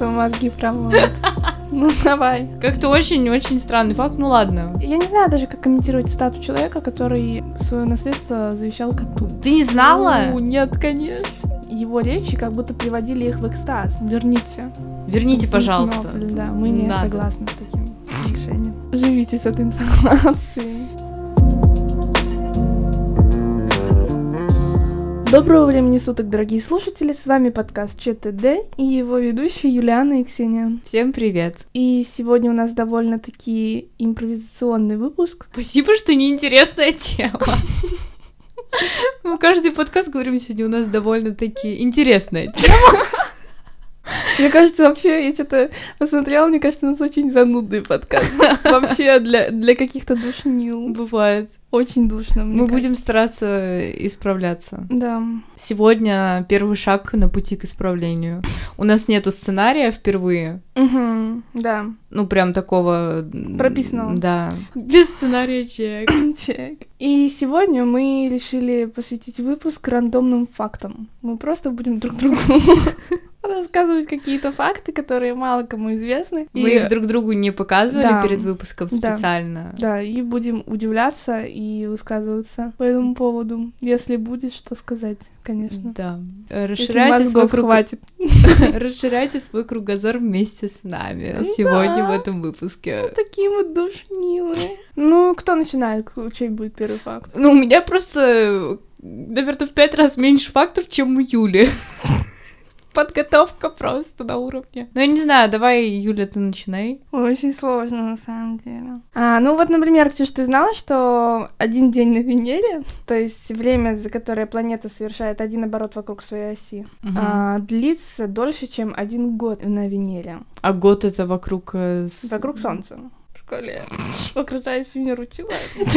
его мозги промоют. Ну, давай. Как-то очень-очень странный факт, ну ладно. Я не знаю даже, как комментировать цитату человека, который свое наследство завещал коту. Ты не знала? Ну, нет, конечно. Его речи как будто приводили их в экстаз. Верните. Верните, пожалуйста. Да, мы не Надо. согласны с таким решением. Живите с этой информацией. Доброго времени суток, дорогие слушатели! С вами подкаст ЧТД и его ведущие Юлиана и Ксения. Всем привет. И сегодня у нас довольно-таки импровизационный выпуск. Спасибо, что неинтересная тема. Мы каждый подкаст говорим сегодня у нас довольно-таки интересная тема. Мне кажется, вообще, я что-то посмотрела, мне кажется, у нас очень занудный подкаст. Вообще для, для каких-то душнил. Бывает. Очень душно. мне Мы кажется. будем стараться исправляться. Да. Сегодня первый шаг на пути к исправлению. У нас нету сценария впервые. Угу, да. Ну, прям такого... Прописанного. Да. Без сценария чек. Чек. И сегодня мы решили посвятить выпуск рандомным фактам. Мы просто будем друг другу рассказывать какие-то факты, которые мало кому известны. Мы И- их друг другу не показывали Да. перед выпуском Да. специально. Да, и будем удивляться и высказываться по этому поводу, если будет что сказать, конечно. Да. Расширяйте свой, круг... хватит. Расширяйте свой кругозор вместе с нами Да. сегодня в этом выпуске. Такие мы душнилые. Ну, кто начинает? Чей будет первый факт? Ну, у меня просто, наверное, в пять раз меньше фактов, чем у Юли. Подготовка просто на уровне. Ну, я не знаю, давай, Юля, ты начинай. Очень сложно, на самом деле. А, ну вот, например, Ксюш, ты знала, что один день на Венере, то есть время, за которое планета совершает один оборот вокруг своей оси, а, длится дольше, чем один год на Венере. А год это вокруг... э, Вокруг Солнца. В школе окружающую Венеру учила.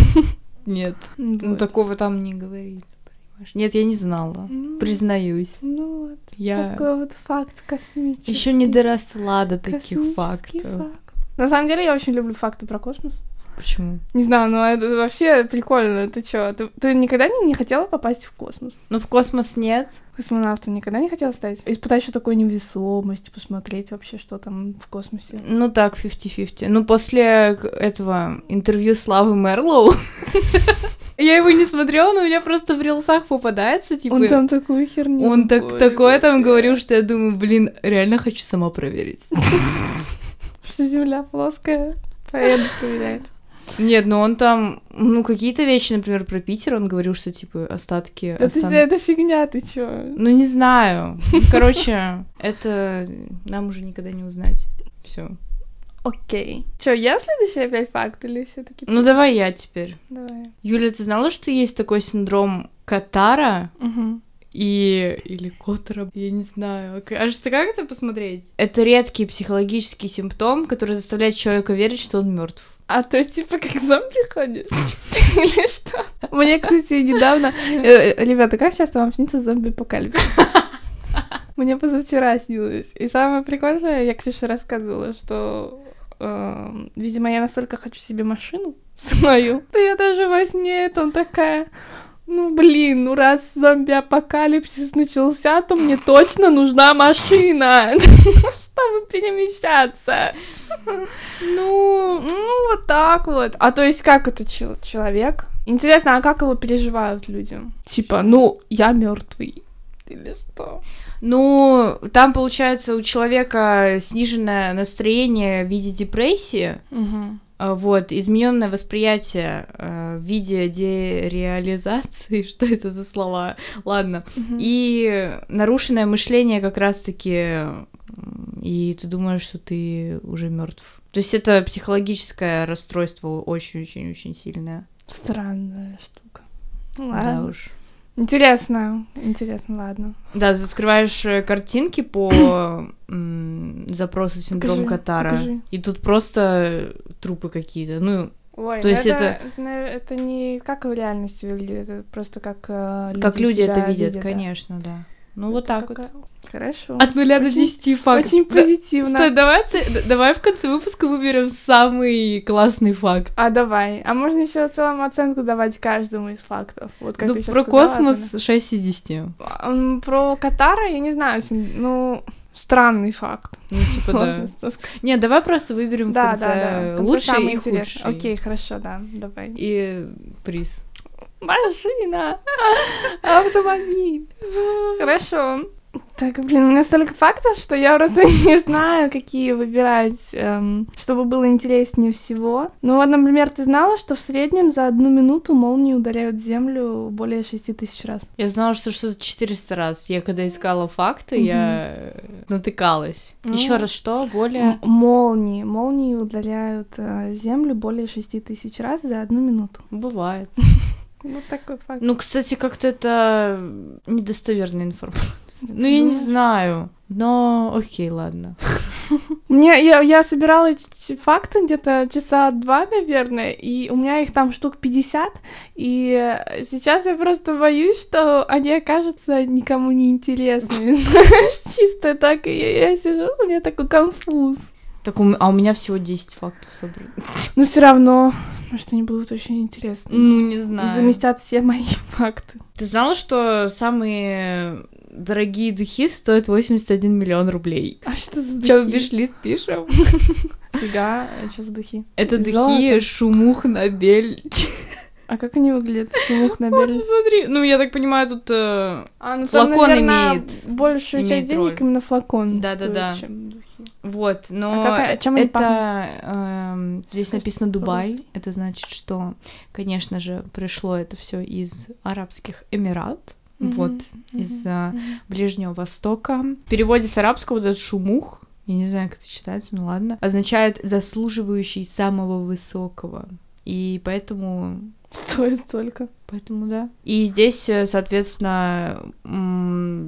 Нет, ну Вот. такого там не говорили. Понимаешь? Нет, я не знала. Ну, Признаюсь. Ну вот, Я такой вот факт космический. еще не доросла до таких Космический фактов. факт. На самом деле, я очень люблю факты про космос. Почему? Не знаю, но это вообще прикольно. Ты чё, ты, ты никогда не, не хотела попасть в космос? Ну, в космос нет. Космонавтом никогда не хотела стать? Испытать еще такой невесомость, посмотреть вообще, что там в космосе. Ну так, 50-50. Ну, после этого интервью Славы Мерлоу, я его не смотрела, но у меня просто в рилсах попадается, типа... Он там такую херню. Он так, говорит. такое там говорил, что я думаю, блин, реально хочу сама проверить. Что земля плоская. Поеду проверять. Нет, ну он там, ну, какие-то вещи, например, про Питер, он говорил, что, типа, остатки... Да ты, остан- это фигня, ты чё? Ну, не знаю. Короче, это нам уже никогда не узнать. Все. Окей. Чё, я следующий опять факт или все таки Ну, давай я теперь. Давай. Юля, ты знала, что есть такой синдром Катара? Мгм. и или Коттера, я не знаю. Кажется, как это посмотреть? Это редкий психологический симптом, который заставляет человека верить, что он мертв. А то есть, типа, как зомби ходишь? Или что? Мне, кстати, недавно... э, э, Ребята, как часто вам снится зомби-апокалипсис? Мне позавчера снилось. И самое прикольное, я Ксюше рассказывала, что, эм, видимо, я настолько хочу себе машину свою, то я даже во сне там такая... Ну, блин, ну раз зомби-апокалипсис начался, то мне точно нужна машина, чтобы перемещаться. Ну, ну, вот так вот. А то есть, как это чел- человек? Интересно, а как его переживают люди? Типа, ну, я мертвый. Или что? Ну, там, получается, у человека сниженное настроение в виде депрессии, Угу. вот, измененное восприятие э, в виде дереализации, что это за слова, ладно, и нарушенное мышление как раз-таки, и ты думаешь, что ты уже мертв. То есть это психологическое расстройство очень-очень-очень сильное. Странная штука. Ну, Да ладно. уж. Интересно, интересно, ладно. Да, ты открываешь э, картинки по запросу синдром Покажи, Катара, покажи. и тут просто трупы какие-то. Ну, Ой, То есть это, это- это не как в реальности выглядит, это просто как э, люди как люди это видят, да. конечно, да. Ну, вот так вот. какая- Хорошо. От нуля до десяти фактов. Очень позитивно. Стой, давай, давай в конце выпуска выберем самый классный факт. А давай. А можно еще в целом оценку давать каждому из фактов. Вот как ну, про сказала, космос 6 из 10. М, Про Катара я не знаю, ну, Странный факт. Ну, типа, да. Сказать. Не, давай просто выберем в Да, конце да, да. В лучший и худший. Окей, хорошо, да, давай. И приз. Машина! Автомобиль! Хорошо. Так, блин, у меня столько фактов, что я просто не знаю, какие выбирать, эм, чтобы было интереснее всего. Ну вот, например, ты знала, что в среднем за одну минуту молнии ударяют Землю более 6 тысяч раз? Я знала, что что-то 400 раз. Я когда искала факты, Мгм. я э, натыкалась. Ну. Еще раз что? Более... Молнии. Молнии ударяют э, Землю более 6 тысяч раз за одну минуту. Бывает. Вот такой факт. Ну, кстати, как-то это недостоверная информация. Ну, я не Думаешь? знаю. Но окей, ладно. Мне, я, я собирала эти факты где-то часа два, наверное, и у меня их там штук 50, и сейчас я просто боюсь, что они окажутся никому не интересными. Чисто так, и я, сижу, у меня такой конфуз. Так, а у меня всего 10 фактов собрано. Но все равно, может, они будут очень интересны. Ну, не И знаю. заместят все мои факты. Ты знала, что самые дорогие духи стоят 81 миллион рублей? А что за духи? Чё, виш-лист пишем? Фига, что за духи? Это духи. Шумух Набель. А как они выглядят? Шумух на Вот, смотри. Ну, я так понимаю, тут... э, А, ну Флакон наверное, имеет- большую часть имеет денег роль. именно флакон Да-да-да. стоит, чем духи. Вот, но А какая- чем они это эм, здесь написано Дубай. Это значит, что, конечно же, пришло это все из Арабских Эмират. Вот, Мгм, из мгм. Ближнего Востока. В переводе с арабского вот этот шумух, я не знаю, как это читается, ну ладно, означает заслуживающий самого высокого. И поэтому Стоит столько. Поэтому да. И здесь, э, соответственно,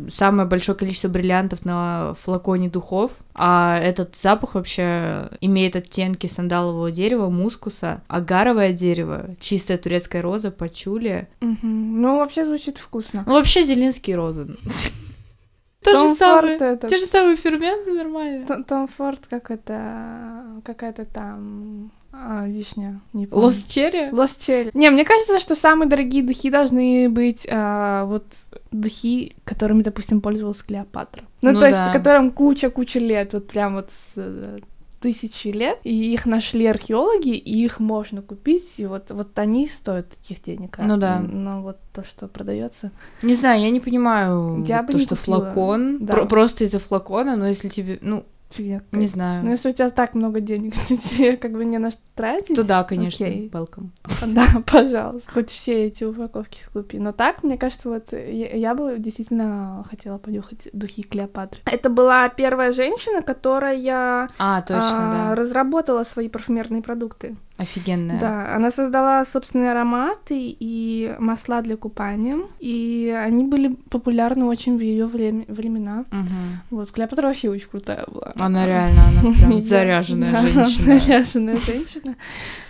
самое большое количество бриллиантов на флаконе духов. А этот запах вообще имеет оттенки сандалового дерева, мускуса, агаровое дерево, чистая турецкая роза, пачули. Мгм. Ну, вообще звучит вкусно. Ну, вообще Зеленский роза. То же самое. Ford это... Те же самые ферменты нормально. Tom Ford, как это... Какая-то там... а, вишня. Не помню. Lost Cherry? Lost Cherry. Не, мне кажется, что самые дорогие духи должны быть а, вот духи, которыми, допустим, пользовалась Клеопатра. Ну, Ну то есть, да. которым куча-куча лет, вот прям вот с э, тысячи лет, и их нашли археологи, и их можно купить, и вот, вот они стоят таких денег. а, Ну да. Но вот то, что продается. Не знаю, я не понимаю Я вот бы то, не что купила. флакон. Да. про- просто из-за флакона, но если тебе, ну, Фигня. не какая-то. знаю. Ну, если у тебя так много денег, что тебе как бы не на что тратить, То да, конечно, окей. welcome. Да, пожалуйста. Хоть все эти упаковки купи. Но так, мне кажется, вот я, я бы действительно хотела понюхать духи Клеопатры. Это была первая женщина, которая А, точно, а, да. разработала свои парфюмерные продукты. Офигенная. Да, она создала собственные ароматы и масла для купания, и они были популярны очень в ее времена. Мгм. Вот, Клеопатра вообще очень крутая была. Она реально, она прям заряженная женщина. Заряженная женщина.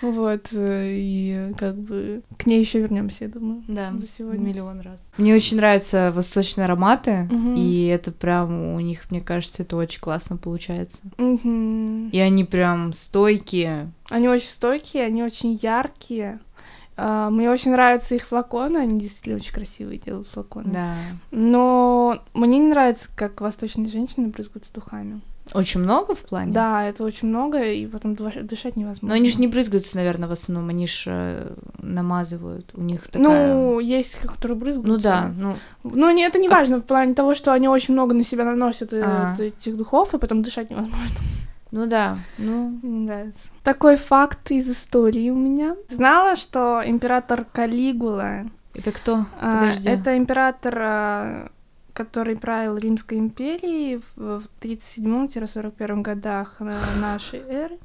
Вот, э, и как бы к ней еще вернемся, я думаю. Да, сегодня. миллион раз. Мне очень нравятся восточные ароматы, Мгм. и это прям у них, мне кажется, это очень классно получается. Мгм. И они прям стойкие. Они очень стойкие, они очень яркие. А, Мне очень нравятся их флаконы, они действительно очень красивые делают флаконы. Да. Но мне не нравится, как восточные женщины брызгаются духами. Очень много в плане? Да, это очень много, и потом дыш- дышать невозможно. Но они же не брызгаются, наверное, в основном, они же намазывают. У них такая... Ну, есть, которые брызгаются. Ну да, ну, Ну, не, это не А важно в плане того, что они очень много на себя наносят э, А. этих духов, и потом дышать невозможно. ну да, ну... Мне не нравится. Такой факт из истории у меня. Знала, что император Калигула, Это кто? а, Подожди. это император, а, который правил Римской империей в, в 37-41 годах на- нашей эры.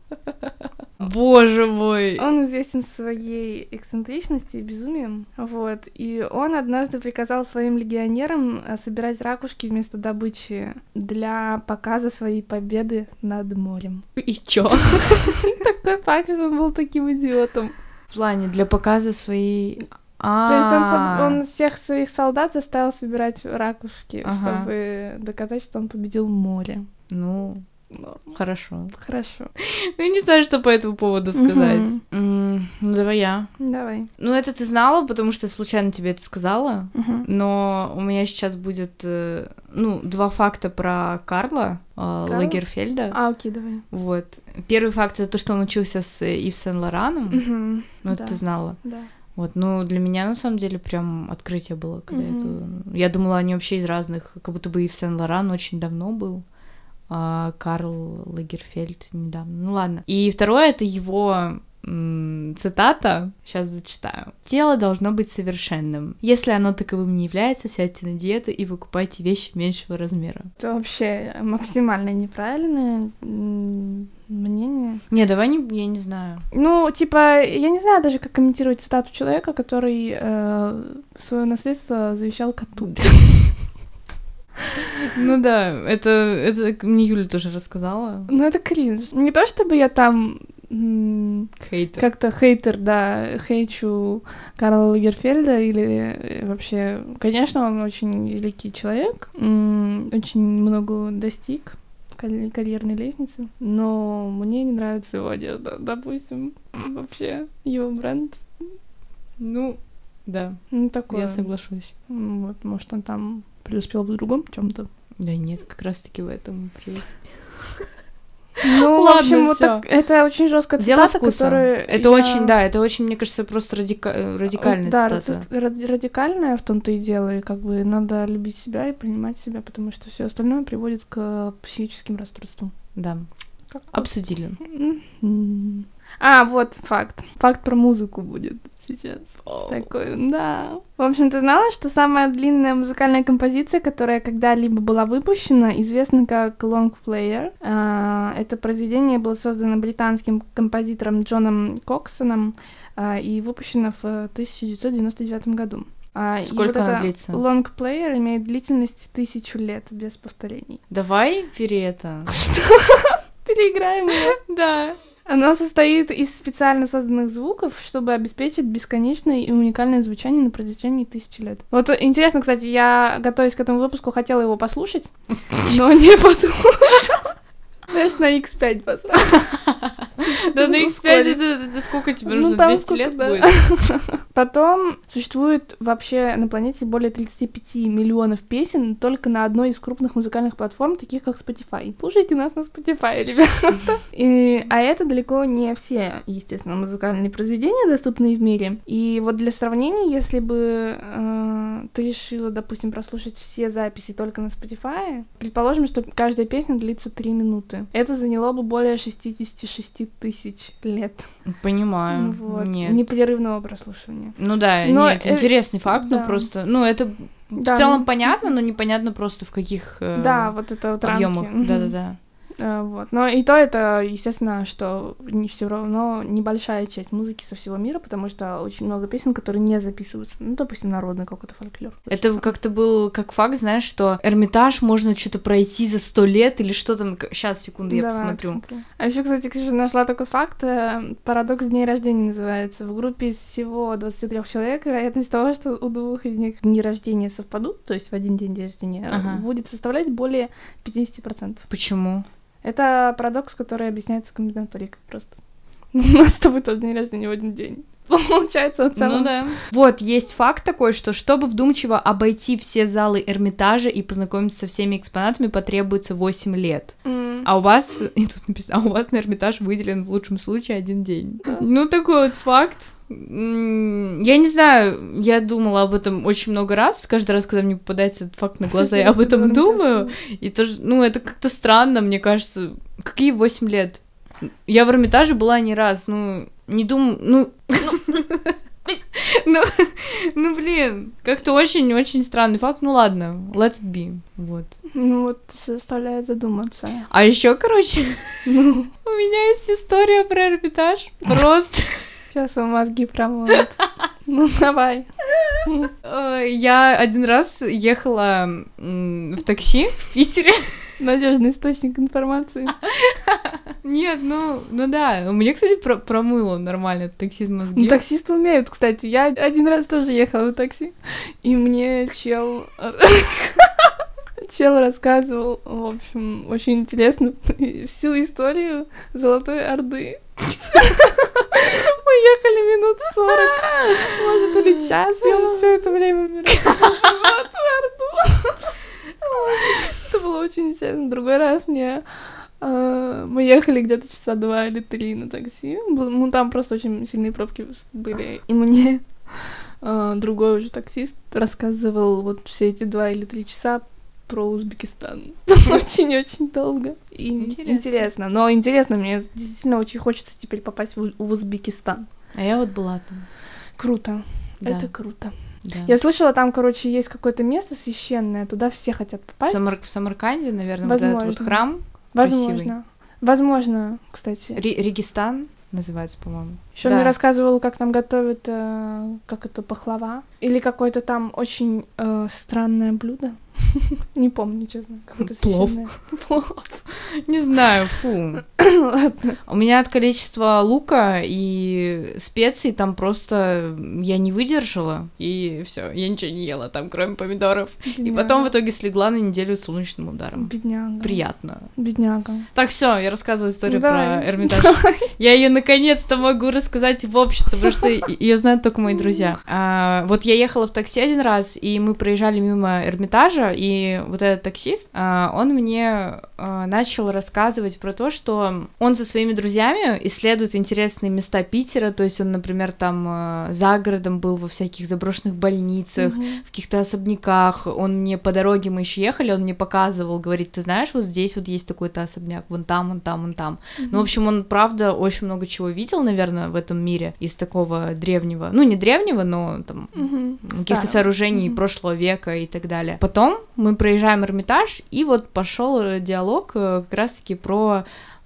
Боже мой! Он известен своей эксцентричностью и безумием. Вот. И он однажды приказал своим легионерам а, собирать ракушки вместо добычи для показа своей победы над морем. И чё? Такой факт, что он был таким идиотом. В плане для показа своей... А, То есть он, со- он всех своих солдат заставил собирать ракушки, Ага. чтобы доказать, что он победил море. Ну, Норм. Хорошо. Хорошо. Ну, я не знаю, что по этому поводу сказать. М, Ну, давай я. Давай. Ну, это ты знала, потому что случайно тебе это сказала. Мгм. Но у меня сейчас будет, э, ну, два факта про Карла э, Карла? Лагерфельда. А, окей, давай. Вот. Первый факт это то, что он учился с Ив Сен Лораном. Мгм. Ну, это да. ты знала. Да. Вот, ну, для меня, на самом деле, прям открытие было, когда Мгм. это... Я думала, они вообще из разных, как будто бы Ив Сен Лоран очень давно был, а Карл Лагерфельд недавно. Ну, ладно. И второе, это его цитата, сейчас зачитаю. «Тело должно быть совершенным. Если оно таковым не является, сядьте на диету и выкупайте вещи меньшего размера». Это вообще максимально неправильное м, мнение. Не, давай не, я не знаю. Ну, типа, я не знаю даже, как комментировать цитату человека, который свое наследство завещал коту. Ну да, это, это мне Юля тоже рассказала. Ну, это кринж. Не то, чтобы я там Хейтер. как-то хейтер, да, хейчу Карла Лагерфельда или э, вообще... Конечно, он очень великий человек, очень много достиг карьерной лестницы, но мне не нравится его одежда, допустим, вообще его бренд, Ну, да, ну, такое. я соглашусь. Вот, может, он там преуспел в другом чем-то. Да нет, как раз-таки в этом преуспел. Ну, в Ладно, общем, вот так, это очень жесткая Дело цитата, вкуса. которую Это я- очень, да, это очень, мне кажется, просто радика- э, радикальная да, цитата. ради- радикальная в том-то и дело, и как бы надо любить себя и принимать себя, потому что все остальное приводит к психическим расстройствам. Да, Как- обсудили. А, вот факт. Факт про музыку будет сейчас. Такой, да. В общем, ты знала, что самая длинная музыкальная композиция, которая когда-либо была выпущена, известна как Long Player. А, Это произведение было создано британским композитором Джоном Коксоном а, и выпущено в 1999 году. А, Сколько вот она длится? Long Player имеет длительность тысячу лет без повторений. Давай бери это. Переиграем ее. Да. Оно состоит из специально созданных звуков, чтобы обеспечить бесконечное и уникальное звучание на протяжении тысячи лет. Вот интересно, кстати, я, готовясь к этому выпуску, хотела его послушать, но не послушала. Знаешь, на X5 поставила. Да на X5 Ускорить. это, сколько тебе Ну, нужно? там 200 сколько, лет будет? Потом существует вообще на планете более 35 миллионов песен только на одной из крупных музыкальных платформ, таких как Spotify. Слушайте нас на Spotify, ребята. И, а это далеко не все, естественно, музыкальные произведения, доступные в мире. И вот для сравнения, если бы э, ты решила, допустим, прослушать все записи только на Spotify, предположим, что каждая песня длится 3 минуты. Это заняло бы более 66 тысяч лет. Понимаю. Вот. Нет. Непрерывного прослушивания. Ну да, Но, нет, э, интересный факт, да. ну просто, ну это Да, в целом ну, понятно, но непонятно просто в каких э, Да, вот это вот объемах. рамки. Мгм. Да-да-да. Э, Вот. Но и то это, естественно, что не все равно небольшая часть музыки со всего мира, потому что очень много песен, которые не записываются. Ну, допустим, народный какой-то фольклор. Это как-то был как факт, знаешь, что Эрмитаж можно что-то пройти за сто лет или что там. Сейчас, секунду, я Давай, посмотрю. кстати. А еще, кстати, Ксюша нашла такой факт. э, Парадокс дней рождения называется. В группе всего 23 человек вероятность того, что у двух из них дни рождения совпадут, то есть в один день рождения, Ага. будет составлять более 50%. Почему? Это парадокс, который объясняется комбинаторикой просто. У нас с тобой тоже день рождения в один день. Получается, в целом. Ну да. Вот, есть факт такой, что чтобы вдумчиво обойти все залы Эрмитажа и познакомиться со всеми экспонатами, потребуется 8 лет. М, А у вас, и тут написано, а у вас на Эрмитаж выделен в лучшем случае один день. Да. Ну, такой вот факт. Я не знаю, я думала об этом очень много раз. Каждый раз, когда мне попадается этот факт на глаза, я об этом думаю. И тоже, ну, это как-то странно, мне кажется. Какие 8 лет? Я в Эрмитаже была не раз, ну, не думаю, ну... Ну, ну, блин, как-то очень-очень странный факт. Ну ладно, let it be. Вот. Ну вот, заставляет задуматься. А еще, короче, Ну, у меня есть история про Эрмитаж. Просто. сейчас вам мозги промоют. Ну, давай. э, Я один раз ехала в такси в Питере. Надежный источник информации. Нет, ну, ну да. У меня, кстати, про- промыло нормально такси из Ну, мозги. таксисты умеют, кстати. Я один раз тоже ехала в такси, и мне чел... чел рассказывал, в общем, очень интересно всю историю Золотой Орды. Мы ехали минут сорок, может, или час, и он все это время мне рассказывал Золотую Орду. Очень интересно. Другой раз мне а, мы ехали где-то часа два или три на такси. Ну, там просто очень сильные пробки были. И мне а, другой уже таксист рассказывал вот все эти два или три часа про Узбекистан. Очень-очень долго. И интересно. интересно. Но интересно, мне действительно очень хочется теперь попасть в, в Узбекистан. А я вот была там. Круто. Да. Это круто. Да. Я слышала, там, короче, есть какое-то место священное, туда все хотят попасть. Самар... В Самарканде, наверное, Возможно. вот этот вот храм. Возможно. Красивый. Возможно, кстати. Р- Регистан называется, по-моему. Еще да. мне рассказывал, как там готовят, э, как это пахлава. Или какое-то там очень э, странное блюдо. Не помню, честно. Плов. Плов. Не знаю, фу. У меня от количества лука и специй там просто я не выдержала, и все, я ничего не ела там, кроме помидоров. Бедняга. И потом в итоге слегла на неделю с солнечным ударом. Бедняга. Приятно. Бедняга. Так, все, я рассказываю историю ну, про Эрмитаж. Я ее наконец-то могу рассказать в обществе, потому что ее знают только мои друзья. А, вот я ехала в такси один раз, и мы проезжали мимо Эрмитажа, и вот этот таксист, а, он мне а, начал рассказывать про то, что он со своими друзьями исследует интересные места Питера, то есть он, например, там а, за городом был во всяких заброшенных больницах, mm-hmm. в каких-то особняках, он мне по дороге мы еще ехали, он мне показывал, говорит, ты знаешь, вот здесь вот есть такой-то особняк, вон там, вон там, вон там. Mm-hmm. Ну, в общем, он, правда, очень много чего видел, наверное, в этом мире из такого древнего, ну, не древнего, но там mm-hmm. каких-то сооружений mm-hmm. прошлого века и так далее. Потом мы проезжаем Эрмитаж, и вот пошел диалог э, как раз-таки про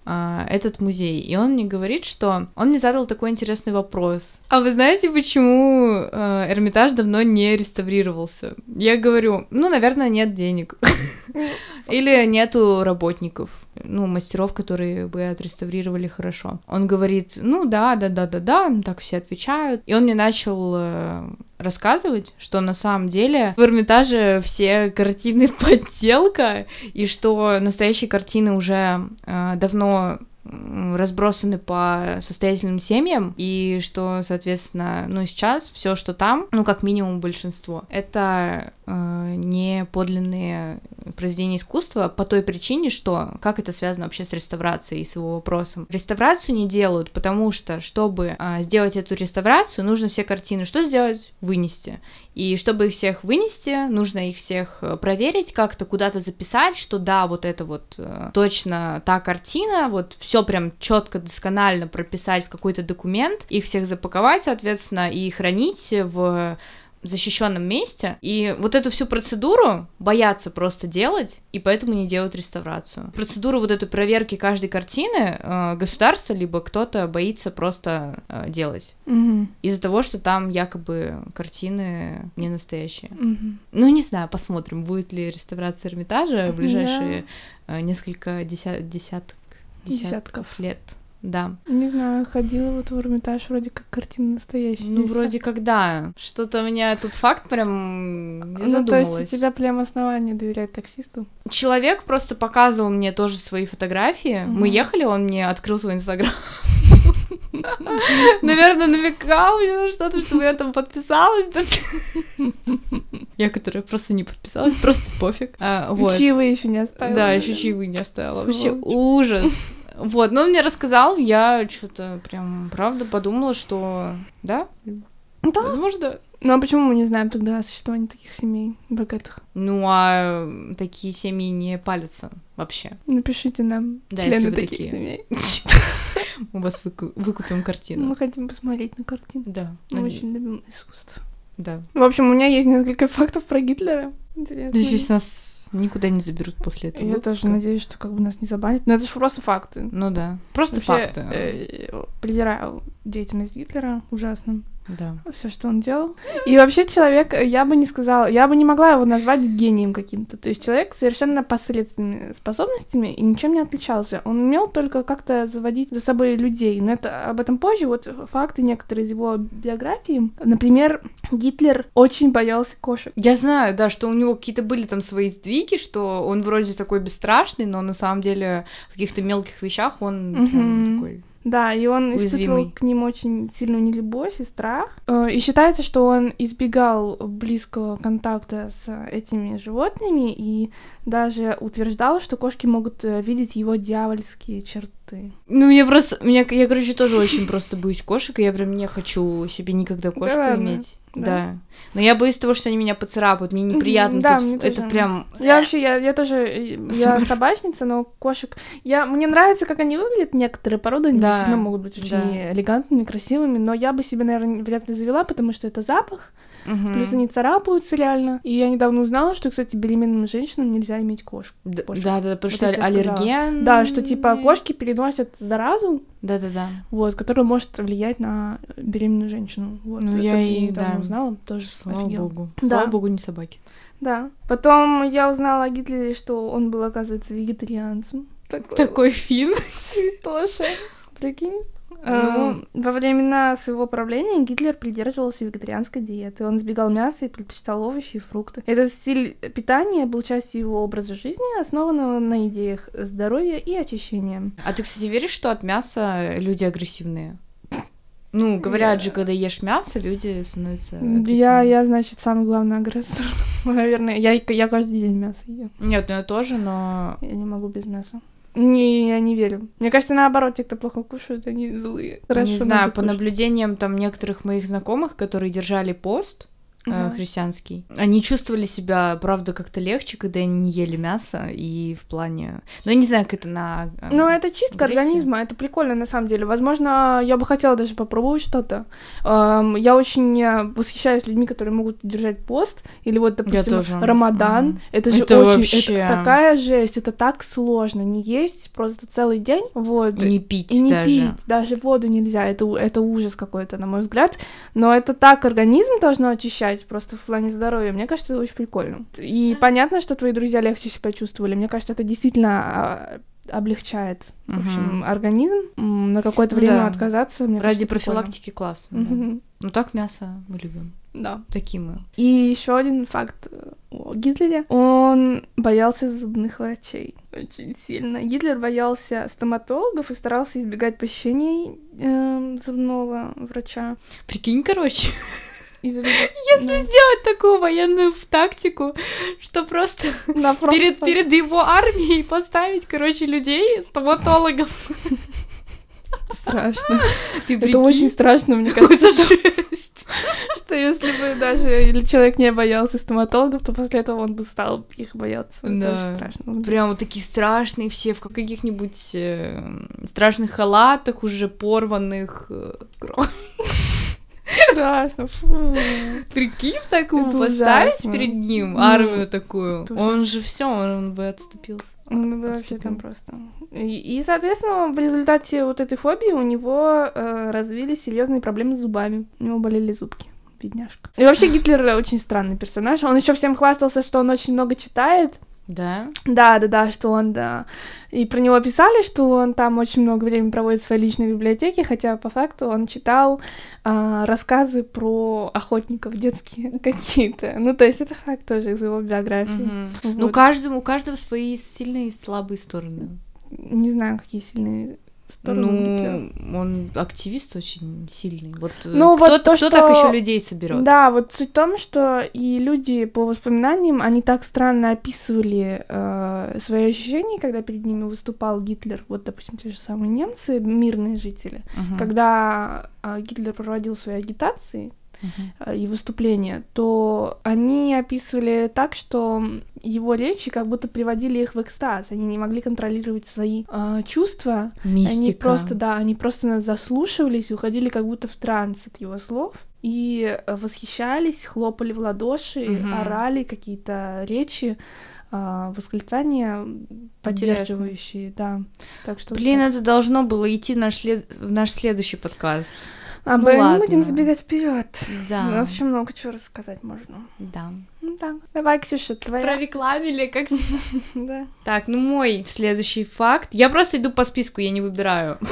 а, этот музей. И он мне говорит, что он мне задал такой интересный вопрос. А вы знаете, почему э, Эрмитаж давно не реставрировался? Я говорю, ну, наверное, нет денег. Или нету работников, ну, мастеров, которые бы отреставрировали хорошо. Он говорит, ну, да, да, да, да, да, так все отвечают. И он мне начал э, рассказывать, что на самом деле в Эрмитаже все картины подделка, и что настоящие картины уже э, давно разбросаны по состоятельным семьям, и что, соответственно, ну, сейчас все, что там, ну, как минимум большинство, это э, не подлинные произведения искусства по той причине, что как это связано вообще с реставрацией и с его вопросом. Реставрацию не делают, потому что, чтобы э, сделать эту реставрацию, нужно все картины что сделать? Вынести. И чтобы их всех вынести, нужно их всех э, проверить, как-то куда-то записать, что да, вот это вот э, точно та картина, вот все прям четко, досконально прописать в какой-то документ, их всех запаковать, соответственно, и хранить в защищенном месте. И вот эту всю процедуру боятся просто делать, и поэтому не делают реставрацию. Процедуру вот этой проверки каждой картины э, государство либо кто-то боится просто э, делать. Угу. Из-за того, что там якобы картины не настоящие. Угу. Ну, не знаю, посмотрим, будет ли реставрация Эрмитажа в ближайшие да. э, несколько десят, десяток, десятков, десятков лет. Да. Не знаю, ходила вот в Эрмитаж, вроде как картина настоящая. Ну, вроде как да. Что-то у меня тут факт прям Ну, то есть у тебя прям основания доверять таксисту? Человек просто показывал мне тоже свои фотографии. Угу. Мы ехали, он мне открыл свой инстаграм. Наверное, намекал мне на что-то, чтобы я там подписалась. Я, которая просто не подписалась, просто пофиг. А, вот. Чаевые еще не оставила. Да, еще чаевые не оставила. Вообще ужас. Вот, но он мне рассказал, я что-то прям правда подумала, что да, да. возможно. Ну а почему мы не знаем тогда о существовании таких семей богатых? Ну а такие семьи не палятся вообще. Напишите нам да, члены таких такие. семей. Мы вас выкупим картину. Мы хотим посмотреть на картину. Да. Мы очень любим искусство. Да. В общем, у меня есть несколько фактов про Гитлера. Интересно. Надеюсь, нас никуда не заберут после этого. Я выпуска. тоже надеюсь, что как бы нас не забанят. Но это же просто факты. Ну да, просто Вообще, факты. Э, презираю деятельность Гитлера ужасно. Да. все, что он делал. И вообще человек, я бы не сказала, я бы не могла его назвать гением каким-то. То есть человек совершенно посредственными способностями и ничем не отличался. Он умел только как-то заводить за собой людей. Но это об этом позже. Вот факты некоторые из его биографии. Например, Гитлер очень боялся кошек. Я знаю, да, что у него какие-то были там свои сдвиги, что он вроде такой бесстрашный, но на самом деле в каких-то мелких вещах он Мгм. такой... Да, и он испытывал Уязвимый. к ним очень сильную нелюбовь и страх. Э, И считается, что он избегал близкого контакта с этими животными и даже утверждал, что кошки могут э, видеть его дьявольские черты. Ну, мне просто... Меня, я, короче, тоже очень просто боюсь кошек, и я прям не хочу себе никогда кошку иметь. Да? Да. Но я боюсь того, что они меня поцарапают, мне неприятно. Да, Тут мне это тоже. прям... Я вообще, я, я тоже, э, я собачница, но кошек... Я, мне нравится, как они выглядят, некоторые породы, они Да, действительно могут быть очень да. элегантными, красивыми, но я бы себе, наверное, вряд ли завела, потому что это запах, Мгм. плюс они царапаются реально. И я недавно узнала, что, кстати, беременным женщинам нельзя иметь кошку. Д- кошек. Да, да, потому Вот что аллерген. Да, что типа кошки переносят заразу, Да, да, да. вот, которая может влиять на беременную женщину. Вот, Ну, это я и- недавно да. узнала, тоже Слава офигела. богу. Да. Слава богу, не собаки. Да. Потом я узнала о Гитлере, что он был, оказывается, вегетарианцем. Такой, Такой фин. Тоша. Прикинь. Ну. Э, Во времена своего правления Гитлер придерживался вегетарианской диеты. Он избегал мяса и предпочитал овощи и фрукты. Этот стиль питания был частью его образа жизни, основанного на идеях здоровья и очищения. А ты, кстати, веришь, что от мяса люди агрессивные? Ну, говорят же, когда ешь мясо, люди становятся Я, агрессивными. я, значит, самый главный агрессор. Наверное, я, я каждый день мясо ем. Нет, ну я тоже, но... Я не могу без мяса. Не, я не верю. Мне кажется, наоборот, те, кто плохо кушают, они злые. Хорошо, не знаю, по кушать. наблюдениям там некоторых моих знакомых, которые держали пост Ага. христианский, они чувствовали себя, правда, как-то легче, когда они не ели мясо, и в плане... Ну, я не знаю, как это на... э, Ну, это чистка агрессия. организма, это прикольно на самом деле. Возможно, я бы хотела даже попробовать что-то. Эм, я очень восхищаюсь людьми, которые могут держать пост. Или вот, допустим. Рамадан. Мгм. Это же Это очень... вообще- Это такая жесть, это так сложно. Не есть просто целый день, вот. Не пить И не даже. пить, даже воду нельзя, это, это ужас какой-то, на мой взгляд. Но это так организм должно очищать, просто в плане здоровья. Мне кажется, это очень прикольно. И понятно, что твои друзья легче себя чувствовали. Мне кажется, это действительно а, облегчает, в общем, Мгм. организм. На какое-то Ну время да. отказаться. мне Ради кажется, прикольно. профилактики классно. да. Мгм. Ну так мясо мы любим. Да. Такие мы. И еще один факт э, о Гитлере. Он боялся зубных врачей очень сильно. Гитлер боялся стоматологов и старался избегать посещений эм, зубного врача. Прикинь, короче, Если сделать такую военную тактику, что просто перед, перед его армией поставить, короче, людей, стоматологов. страшно. Ты Это очень страшно, мне Это кажется, что, если бы даже или человек не боялся стоматологов, то после этого он бы стал их бояться. Это Да. очень страшно. Прям вот такие страшные все в каких-нибудь э, страшных халатах, уже порванных. э. Страшно. фу. Прикинь, такую Это поставить ужасно. перед ним Ну, армию такую. это Он же все, он бы отступился. Он бы вообще там просто. И, и, соответственно, в результате вот этой фобии у него э, развились серьезные проблемы с зубами. У него болели зубки. Бедняжка. И вообще Гитлер очень странный персонаж. Он еще всем хвастался, что он очень много читает. Да? Да, да, да, что он, да. И про него писали, что он там очень много времени проводит в своей личной библиотеке, хотя по факту он читал а, рассказы про охотников детские какие-то. Ну, то есть это факт тоже из его биографии. Мгм. Вот. Ну, каждому, у каждого свои сильные и слабые стороны. Не знаю, какие сильные стороны Гитлера. Ну, он активист очень сильный. Вот э, Ну, кто, вот то, кто что- так еще людей соберет? Да, вот суть в том, что и люди по воспоминаниям, они так странно описывали э, свои ощущения, когда перед ними выступал Гитлер. Вот, допустим, те же самые немцы, мирные жители. Мгм. Когда э, Гитлер проводил свои агитации И выступления, то они описывали так, что его речи как будто приводили их в экстаз. Они не могли контролировать свои э, чувства. Они Мистика. просто, да, они просто заслушивались и уходили как будто в транс от его слов. И восхищались, хлопали в ладоши, Мгм. орали какие-то речи, а, восклицания поддерживающие, да. Так что Блин, так. это должно было идти в наш, след- в наш следующий подкаст. А Ну мы не ладно. будем забегать вперед. Да. У нас еще много чего рассказать можно. Да. Ну так. Давай, Ксюша, твоя. Прорекламили, как Да. Так, ну мой следующий факт. Я просто иду по списку, я не выбираю.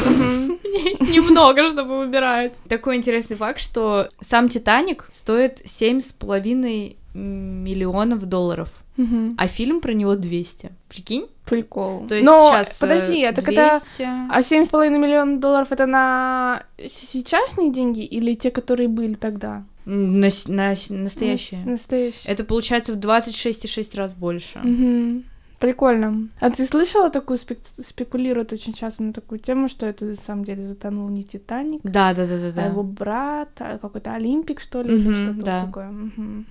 Немного, чтобы выбирать. Такой интересный факт, что сам Титаник стоит семь с половиной миллионов долларов, Мгм. а фильм про него 200. Прикинь? Прикол. То есть Но, сейчас э, подожди, это когда... 200. А 7,5 миллионов долларов это на сейчасшние деньги или те, которые были тогда? На на настоящие. Нас- Настоящие. Это получается в 26,6 раз больше. Мгм. Прикольно. А ты слышала такую спек... спекулируют очень часто на такую тему, что это на самом деле затонул не Титаник, Да, да, да, да, а да. его брат, а какой-то Олимпик, что ли, или Мгм, что-то вот да. такое. Мгм.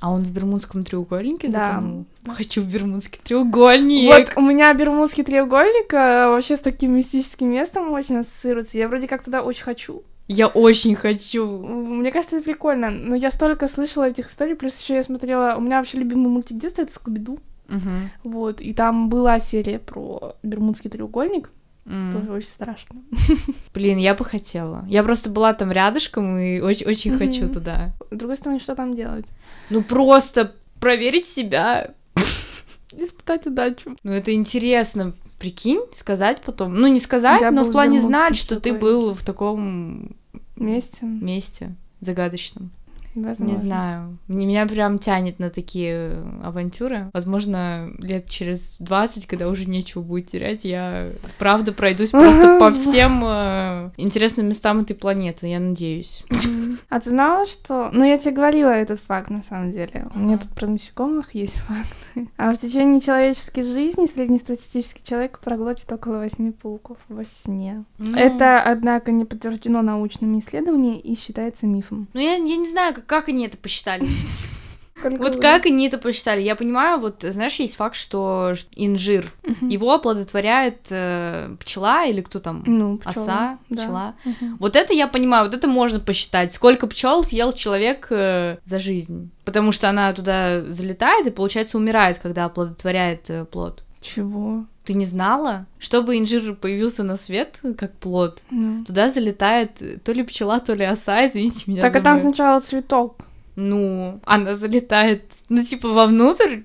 А он в Бермудском треугольнике Да. затонул? Хочу в Бермудский треугольник. Вот у меня Бермудский треугольник э, вообще с таким мистическим местом очень ассоциируется. Я вроде как туда очень хочу. Я очень хочу. Мне кажется, это прикольно. Но я столько слышала этих историй, плюс еще я смотрела. У меня вообще любимый мультик детства это Скуби-Ду. Мгм. Вот, и там была серия про Бермудский треугольник. М. Тоже очень страшно. Блин, я бы хотела. Я просто была там рядышком и очень, очень Мгм. хочу туда. С другой стороны, что там делать? Ну просто проверить себя. Испытать удачу. Ну это интересно. Прикинь, сказать потом. Ну не сказать, Я но в плане знать, что ты был в таком Вместе. месте загадочном. Возможно. Не знаю. Меня прям тянет на такие авантюры. Возможно, лет через 20, когда уже нечего будет терять, я правда пройдусь просто по всем э, интересным местам этой планеты, я надеюсь. А ты знала, что... Ну, я тебе говорила этот факт, на самом деле. У меня тут про насекомых есть факты. А в течение человеческой жизни среднестатистический человек проглотит около восьми пауков во сне. Это, однако, не подтверждено научными исследованиями и считается мифом. Ну, я, я не знаю, как, как они это посчитали. Вот как они это посчитали? Я понимаю, вот, знаешь, есть факт, что инжир, Мгм. его оплодотворяет э, пчела или кто там? Ну, пчёлы, Оса, да. пчела. Мгм. Вот это я понимаю, вот это можно посчитать. Сколько пчел съел человек э, за жизнь? Потому что она туда залетает и, получается, умирает, когда оплодотворяет э, плод. Чего? Ты не знала? Чтобы инжир появился на свет как плод, Ну. туда залетает э, то ли пчела, то ли оса, извините меня. Так, а там сначала цветок. Ну, она залетает, ну, типа, вовнутрь.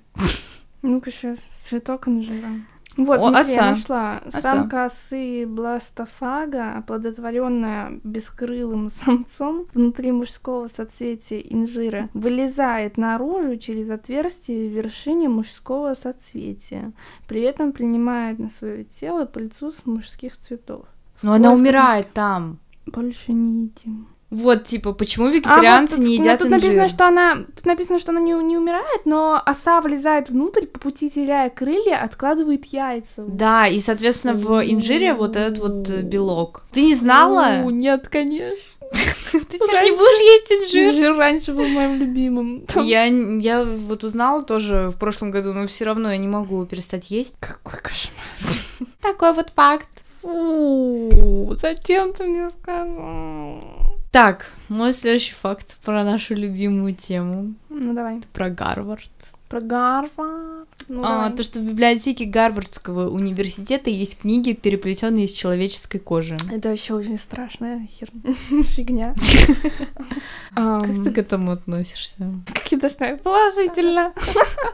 Ну-ка сейчас, цветок инжира. Вот, О, смотри, я оса. нашла. Оса. Самка осы бластофага, оплодотворенная бескрылым самцом внутри мужского соцветия инжира, вылезает наружу через отверстие в вершине мужского соцветия. При этом принимает на свое тело пыльцу с мужских цветов. Но она умирает там. Больше не едим. Вот, типа, почему А, вегетарианцы вот тут- не ну, едят тут инжир? написано, что она, тут написано, что она не, не умирает, но оса влезает внутрь, по пути теряя крылья, откладывает яйца. Да, и, соответственно, в инжире вот этот вот э, белок. Ты не знала? Нет, конечно. Ты теперь не будешь есть инжир? Инжир раньше был моим любимым. Я, я вот узнала тоже в прошлом году, но все равно я не могу перестать есть. Какой кошмар. Такой вот факт. Фу, зачем ты мне сказал? Так, мой следующий факт про нашу любимую тему, Ну, давай. про Гарвард. Про Гарвард. Ну, А, давай. то, что в библиотеке Гарвардского университета есть книги, переплетенные из человеческой кожи. Это вообще очень страшная херня. Фигня. Как ты к этому относишься? Как я должна положительно.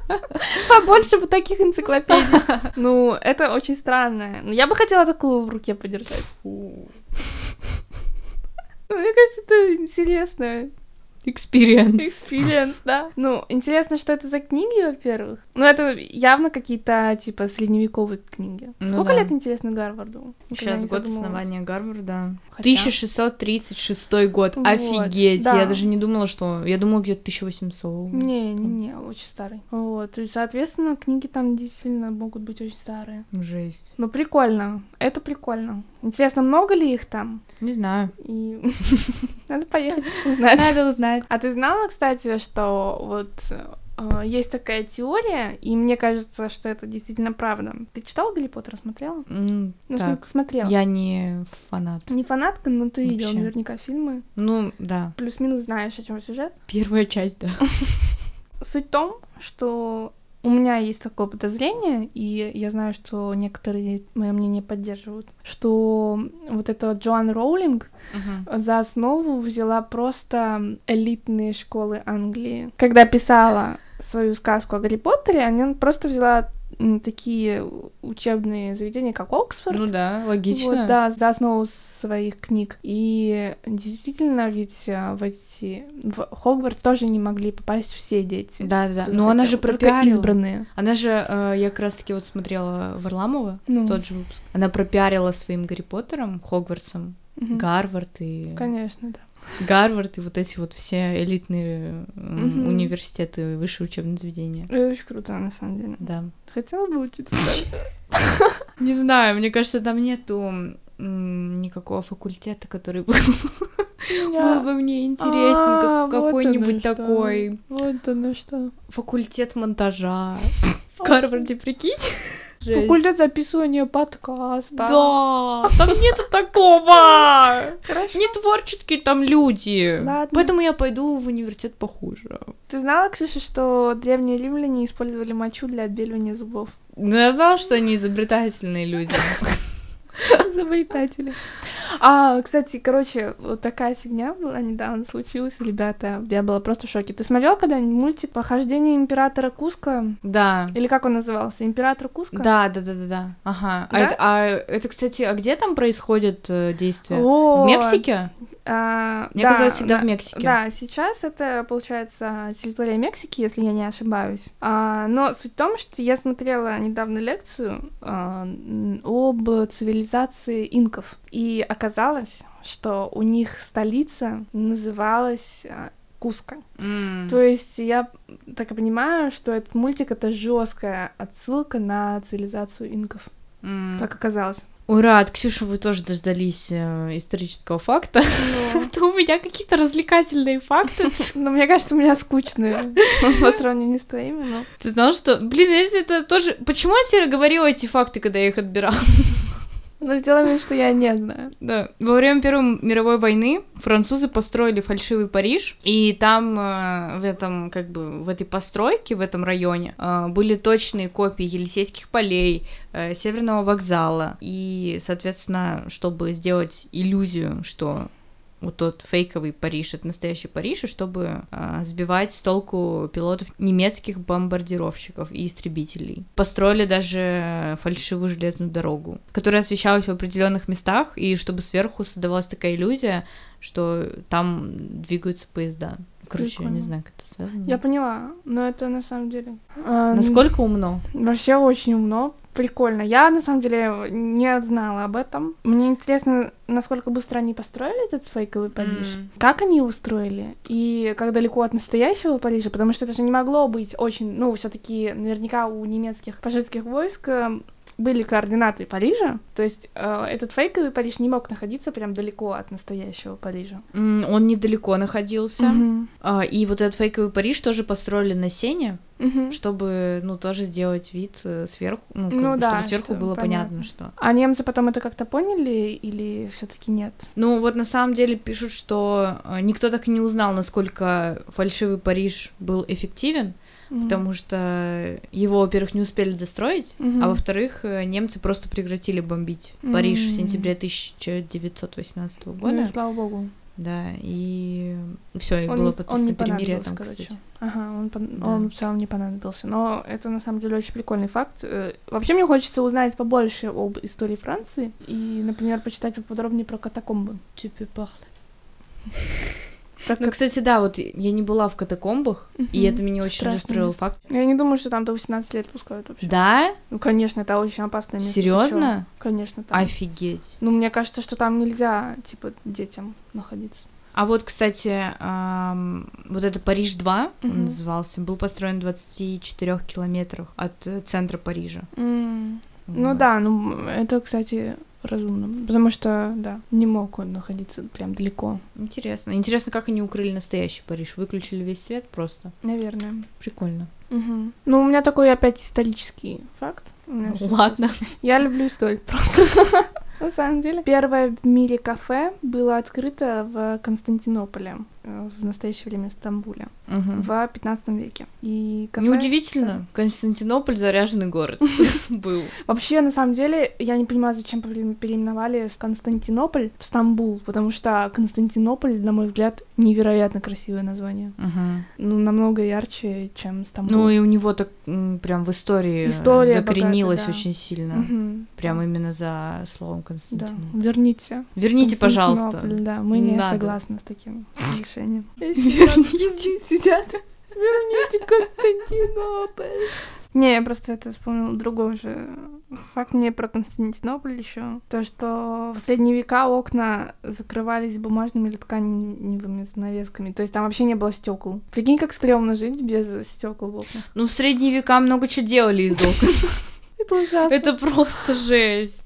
Побольше бы таких энциклопедий. Ну, это очень странно. Но Я бы хотела такую в руке подержать. Мне кажется, это интересно. Experience. Experience, да. Ну, интересно, что это за книги, во-первых. Ну, это явно какие-то, типа, средневековые книги. Ну Сколько да. лет, интересно, Гарварду? Никогда Сейчас год основания Гарварда. Хотя- 1636 год. Вот, Офигеть. да. Я даже не думала, что... Я думала, где-то 1800. Не-не-не, очень старый. Вот, и, соответственно, книги там действительно могут быть очень старые. Жесть. Ну, прикольно. Это прикольно. Интересно, много ли их там? Не знаю. И надо поехать узнать. Надо узнать. А ты знала, кстати, что вот э, есть такая теория, и мне кажется, что это действительно правда. Ты читала Гарри Поттера, смотрела? М, Ну, Так, смотрела. я не фанат. Не фанатка, но ты видела наверняка фильмы. Ну, да. Плюс-минус знаешь, о чем сюжет. Первая часть, да. Суть в том, что у меня есть такое подозрение, и я знаю, что некоторые мое мнение поддерживают, что вот эта Джоан Роулинг Мгм. за основу взяла просто элитные школы Англии. Когда писала свою сказку о Гарри Поттере, она просто взяла такие учебные заведения, как Оксфорд. Ну да, логично. Вот, да, за основу своих книг. И действительно, ведь а, в эти в Хогвартс тоже не могли попасть все дети. Да, да. Но она же пропиарила. избранные. Она же, э, я как раз таки вот смотрела Варламова, Ну, тот же выпуск. Она пропиарила своим Гарри Поттером, Хогвартсом, мгм. Гарвард и... Конечно, да. Гарвард и вот эти вот все элитные Мгм. университеты, высшие учебные заведения. Это очень круто, на самом деле. Да. Хотела бы учиться. Не знаю, мне кажется, там нету никакого факультета, который был, был бы мне интересен, А, какой-нибудь такой Вот оно что. факультет монтажа. В Гарварде, прикинь? Жесть. Факультет записывания подкаста. Да, там нету такого. Хорошо. Не творческие там люди. Ладно. Поэтому я пойду в университет похуже. Ты знала, Ксюша, что древние римляне использовали мочу для отбеливания зубов? Ну, я знала, что они изобретательные люди. Изобретатели. А, кстати, короче, вот такая фигня была недавно случилась, ребята. Я была просто в шоке. Ты смотрел когда-нибудь мультик «Похождение императора Куска»? Да. Или как он назывался? Император Куска? Да, да, да, да, да. Ага. А, Да? это, а это, кстати, а где там происходит э, действие? Вот. В Мексике? А, Мне да, казалось, всегда да, в Мексике. Да, сейчас это, получается, территория Мексики, если я не ошибаюсь. А, но суть в том, что я смотрела недавно лекцию а, об цивилизации инков. И оказалось, что у них столица называлась а, Куско. М. То есть я так и понимаю, что этот мультик это жесткая отсылка на цивилизацию инков, М. как оказалось. Ура, от Ксюши вы тоже дождались э, исторического факта. Это у меня какие-то развлекательные факты. Ну, мне кажется, у меня скучные по сравнению с твоими, но... Ты знал, что... Блин, если это тоже... Почему я тебе говорила эти факты, когда я их отбирала? Но сделаем вид, что я не знаю. Да. Во время Первой мировой войны французы построили фальшивый Париж, и там э, в этом, как бы, в этой постройке, в этом районе, э, были точные копии Елисейских полей, э, Северного вокзала, и, соответственно, чтобы сделать иллюзию, что вот тот фейковый Париж, это настоящий Париж, и чтобы э, сбивать с толку пилотов немецких бомбардировщиков и истребителей. Построили даже фальшивую железную дорогу, которая освещалась в определенных местах, и чтобы сверху создавалась такая иллюзия, что там двигаются поезда. Короче, я не Прикольно. знаю, как это связано. Я поняла, но это на самом деле... а, Насколько умно? Вообще очень умно, прикольно. Я, на самом деле, не знала об этом. Мне интересно, насколько быстро они построили этот фейковый Париж. М. Как они его устроили? И как далеко от настоящего Парижа? Потому что это же не могло быть очень... Ну, все таки наверняка у немецких фашистских войск э, были координаты Парижа. То есть э, этот фейковый Париж не мог находиться прям далеко от настоящего Парижа. М, Он недалеко находился. Мгм. А, И вот этот фейковый Париж тоже построили на сене, Мгм. чтобы, ну, тоже сделать вид э, сверху, ну, как Ну бы, да, чтобы сверху что было понятно. понятно, что. А немцы потом это как-то поняли или все-таки нет? Ну, вот на самом деле пишут, что э, никто так и не узнал, насколько фальшивый Париж был эффективен, Мгм. потому что его, во-первых, не успели достроить, Мгм. а во-вторых, э, немцы просто прекратили бомбить Париж в сентябре 1918 Ну, года. и слава богу. Да, и все, и Он было подписано не перемирие там, короче. кстати. Ага, он, Да. он в целом не понадобился. Но это на самом деле очень прикольный факт. Э, Вообще мне хочется узнать побольше об истории Франции и, например, почитать поподробнее про катакомбы. Про Ну, кат- кстати, да, вот я не была в катакомбах, и Мгм. это меня очень Страшное расстроил место. факт. Я не думаю, что там до 18 лет пускают вообще. Да? Ну, конечно, это очень опасное место. Серьезно? Конечно, там. Офигеть. Ну, мне кажется, что там нельзя, типа, детям находиться. А вот, кстати, ам, вот это Париж 2, он Мгм. назывался, был построен в 24 километрах от э, центра Парижа. Ну Вот. да, ну это, кстати, разумно. Потому что, да, не мог он находиться прям далеко. Интересно. Интересно, как они укрыли настоящий Париж. Выключили весь свет просто. Наверное. Прикольно. Мгм. Ну, у меня такой опять исторический факт. У меня щас- Ладно. Я люблю историю просто. На самом деле. Первое в мире кафе было открыто в Константинополе. Э, в настоящее время Стамбуле Мгм. в 15 веке. И кафе- Неудивительно. Константинополь заряженный город был. Вообще, на самом деле, я не понимаю, зачем пере- переименовали Константинополь в Стамбул, потому что Константинополь, на мой взгляд, невероятно красивое название. Ну, намного ярче, чем Стамбул. Ну и у него так прям в истории богатая, да. очень сильно. Прям именно за словом Константинополь. верните. Верните, пожалуйста. Да, мы не согласны с таким решением. Верните. сидят. Верните Константинополь. Не, я просто это вспомнил другой же факт не про Константинополь еще. То, что в средние века окна закрывались бумажными или тканевыми занавесками. То есть там вообще не было стекол. Прикинь, как стрёмно жить без стекол в окнах. Ну, в средние века много чего делали из окон. Это ужасно. Это просто жесть.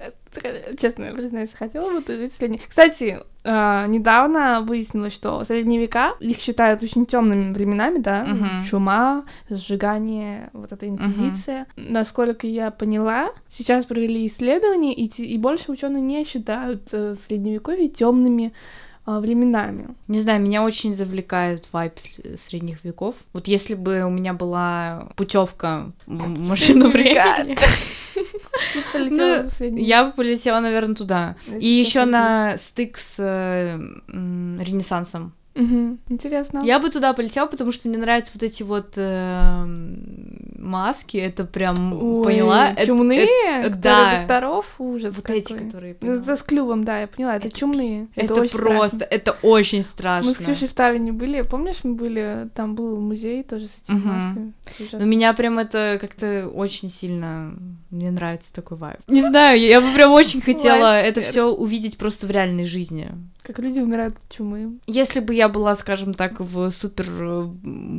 Честно признаюсь, хотела бы ты жить в средние... Кстати, а, недавно выяснилось, что средние века их считают очень темными временами, да? Мгм. Чума, сжигание, вот эта инквизиция. Насколько я поняла, сейчас провели исследования, и, и больше ученые не считают э, средневековье темными временами. Не знаю, меня очень завлекает вайп с- средних веков. Вот если бы у меня была путевка в машину времени, Ну, я бы полетела, наверное, туда. И еще на стык с э, Ренессансом. Мгм. Интересно. Я бы туда полетела, потому что мне нравятся вот эти вот э, маски. Это прям, Ой, поняла? Это- чумные, это- которые да. докторов, ужас Вот какой. эти, которые... Ну, поняла. Это с клювом, да, я поняла, это, Это чумные. Это, очень просто, страшно. это очень страшно. Мы с Ксюшей в Таллине были, помнишь, мы были, там был музей тоже с этими Мгм. масками. Это. Но меня прям это как-то очень сильно... Мне нравится такой вайб. Не знаю, я бы прям очень хотела это все увидеть просто в реальной жизни. Как люди умирают от чумы. Если бы я была, скажем так, в супер э,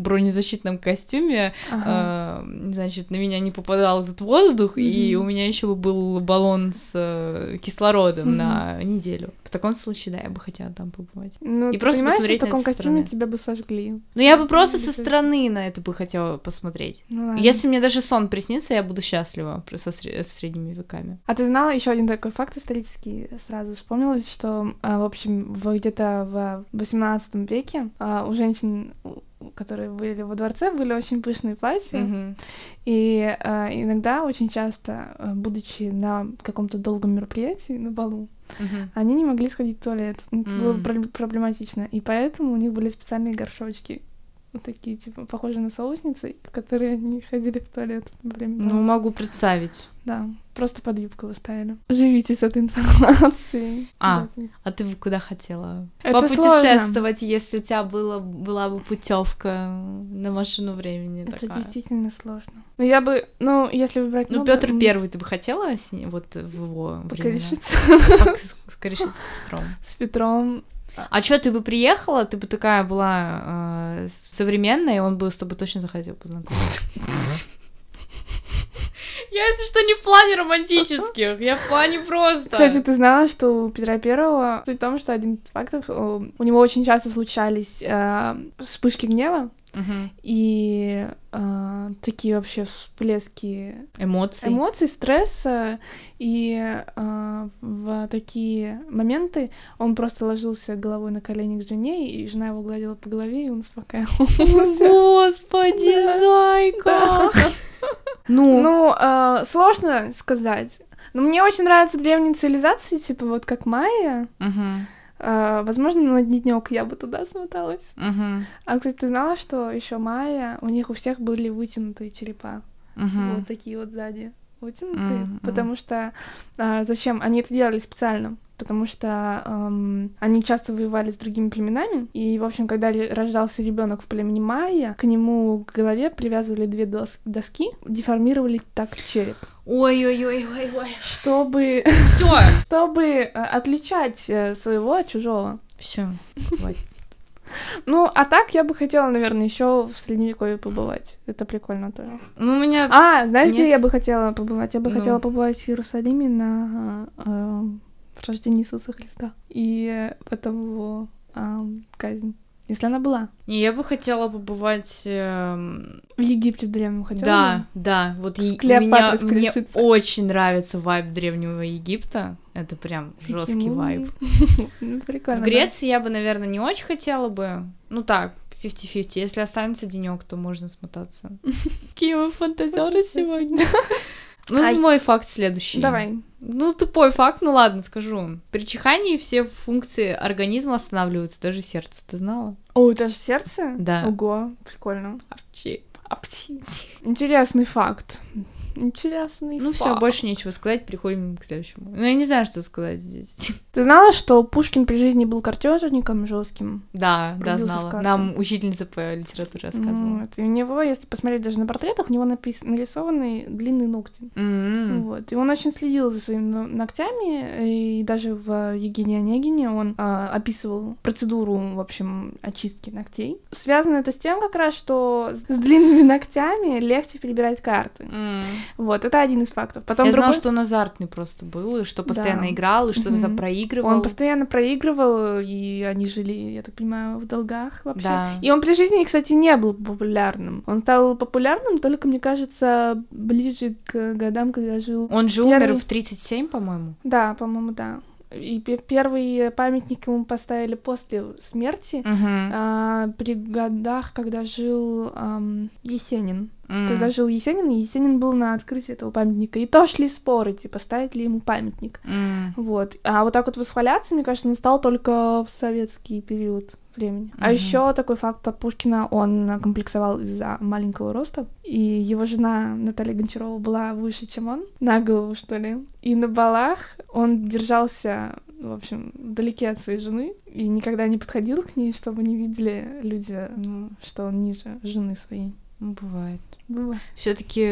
бронезащитном костюме, Ага. э, значит, на меня не попадал этот воздух, и Мгм. у меня еще бы был баллон с э, кислородом Мгм. на неделю. В таком случае, да, я бы хотела там побывать. Ну, и просто понимаешь, что посмотреть в на таком костюме стороны. тебя бы сожгли. Но я бы просто со стороны на это бы хотела посмотреть. Ну, ладно. Если мне даже сон приснится, я буду счастлива со средними веками. А ты знала еще один такой факт исторический? Сразу вспомнилось, что, а, в общем, в- где-то в 18 веке а, у женщин, которые были во дворце, были очень пышные платья. Мгм. И а, иногда, очень часто, а, будучи на каком-то долгом мероприятии, на балу, Мгм. они не могли сходить в туалет. Это было М. про- проблематично. И поэтому у них были специальные горшочки. Вот такие, типа, похожие на соусницы, в которые они ходили в туалет во время Ну, могу представить. Да, просто под юбку выставили. Живите с этой информацией. А, Да. А ты бы куда хотела? Это Попутешествовать, если у тебя было, была бы путевка на машину времени Это такая. действительно сложно. Но я бы, ну, если выбрать... Ну, много, Петр м, Первый, ты бы хотела с ним- вот в его времена? покорешиться Пок- с- Скорешиться с Петром. с Петром. А чё, ты бы приехала, ты бы такая была э, современная, и он бы с тобой точно захотел познакомиться. Я, если что, не в плане романтических, я в плане просто. Кстати, ты знала, что у Петра Первого суть в том, что один из фактов, э, у него очень часто случались э, вспышки гнева Мгм. и э, такие вообще всплески Эмоции. эмоций, стресса, и э, в такие моменты он просто ложился головой на колени к жене, и жена его гладила по голове, и он успокаивался. Господи, зайка! Ну, Ну, э, сложно сказать. Но мне очень нравятся древние цивилизации, типа вот как майя. Э, возможно, на дневнёк я бы туда смоталась. мгм, А, кстати, ты знала, что еще майя, у них у всех были вытянутые черепа. мгм. Вот такие вот сзади. Вытянутые. Мгм. Потому что... а, зачем? Они это делали специально. Потому что эм, они часто воевали с другими племенами. И, в общем, когда рождался ребенок в племени майя, к нему к голове привязывали две дос- доски, деформировали так череп. Ой-ой-ой-ой-ой. Чтобы, Все, чтобы э, отличать э, своего от чужого. все, хватит. Ну, а так я бы хотела, наверное, еще в средневековье побывать. Это прикольно тоже. Ну, у меня... А, знаешь, где Нет. я бы хотела побывать? Я бы Ну. хотела побывать в Иерусалиме на э, рождении Иисуса Христа. И э, потом его а, казнь. Если она была. Не, я бы хотела побывать... эм, В Египте в древнем хотела Да, бы? да, вот Клеопатрой меня, мне очень нравится вайб Древнего Египта. Это прям Такие жесткий вайб. Ну, прикольно. В да. Греции я бы, наверное, не очень хотела бы. Ну так, 50-50. Если останется денек, то можно смотаться. Какие мы фантазеры сегодня. Ну, Ай. мой факт следующий. Давай. Ну, тупой факт, ну ладно, скажу. При чихании все функции организма останавливаются, даже сердце. Ты знала? О, это же сердце? Да. Ого, прикольно. Апчи. Апти. Интересный факт. Интересный Ну факт. все, больше нечего сказать, переходим к следующему. Ну, я не знаю, что сказать здесь. Ты знала, что Пушкин при жизни был картежником жестким? Да, да, знала. Нам учительница по литературе рассказывала. Вот. И у него, если посмотреть даже на портретах, у него напис... нарисованы длинные ногти. М. Вот. И он очень следил за своими но- ногтями, и даже в Евгении Онегине он а, описывал процедуру, в общем, очистки ногтей. Связано это с тем как раз, что с длинными ногтями легче перебирать карты. М. Вот, это один из фактов. Потом Я другой... знала, что он азартный просто был, и что постоянно Да. играл, и что-то там проигрывал. Он постоянно проигрывал, и они жили, я так понимаю, в долгах вообще. Да. И он при жизни, кстати, не был популярным. Он стал популярным только, мне кажется, ближе к годам, когда жил. Он же Первый- умер в 37, по-моему. Да, по-моему, да. И пе- первый памятник ему поставили после смерти, Мгм. а, при годах, когда жил ам, Есенин. М. Когда жил Есенин, и Есенин был на открытии этого памятника. И то шли споры, типа, ставить ли ему памятник. М. Вот. А вот так вот восхваляться, мне кажется, он стал только в советский период времени. А Мгм. еще такой факт про Пушкина, он комплексовал из-за маленького роста, и его жена Наталья Гончарова была выше, чем он, на голову, что ли. И на балах он держался, в общем, вдалеке от своей жены, и никогда не подходил к ней, чтобы не видели люди, ну, что он ниже жены своей. Ну, Бывает. Было. Все-таки